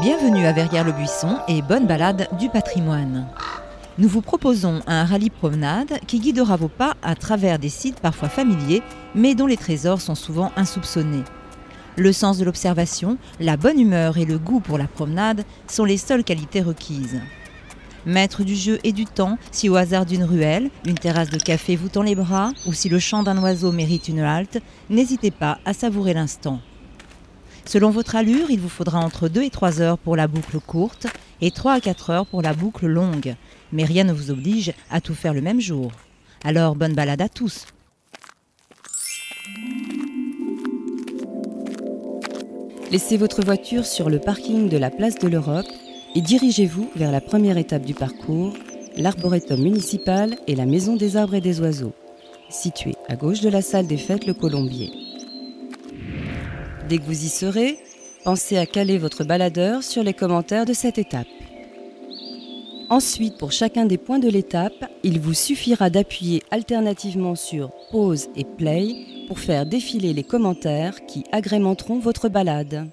Bienvenue à Verrières-le-Buisson et bonne balade du patrimoine. Nous vous proposons un rallye promenade qui guidera vos pas à travers des sites parfois familiers, mais dont les trésors sont souvent insoupçonnés. Le sens de l'observation, la bonne humeur et le goût pour la promenade sont les seules qualités requises. Maître du jeu et du temps, si au hasard d'une ruelle, une terrasse de café vous tend les bras, ou si le chant d'un oiseau mérite une halte, n'hésitez pas à savourer l'instant. Selon votre allure, il vous faudra entre 2 et 3 heures pour la boucle courte et 3 à 4 heures pour la boucle longue. Mais rien ne vous oblige à tout faire le même jour. Alors bonne balade à tous. Laissez votre voiture sur le parking de la place de l'Europe et dirigez-vous vers la première étape du parcours, l'arboretum municipal et la maison des arbres et des oiseaux, située à gauche de la salle des fêtes Le Colombier. Dès que vous y serez, pensez à caler votre baladeur sur les commentaires de cette étape. Ensuite, pour chacun des points de l'étape, il vous suffira d'appuyer alternativement sur Pause et Play pour faire défiler les commentaires qui agrémenteront votre balade.